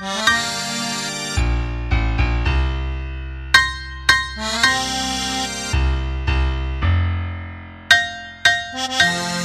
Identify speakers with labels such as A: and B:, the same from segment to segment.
A: Thank you.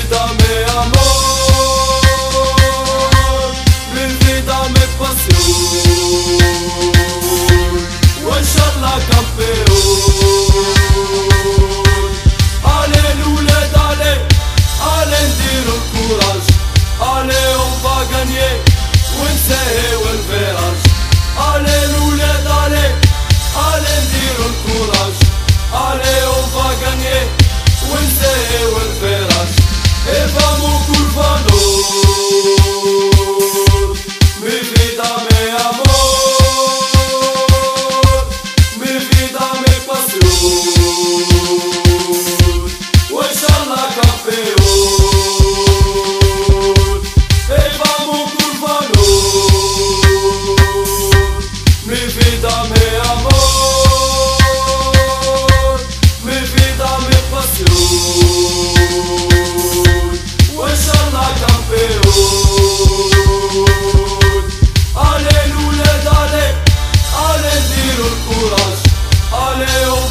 A: vida, meu amor.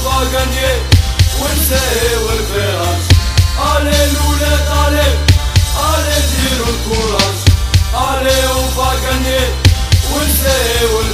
A: Paganie, un zeu în veaș Ale lună tale, ale dirul curaj Ale o paganie, un zeu în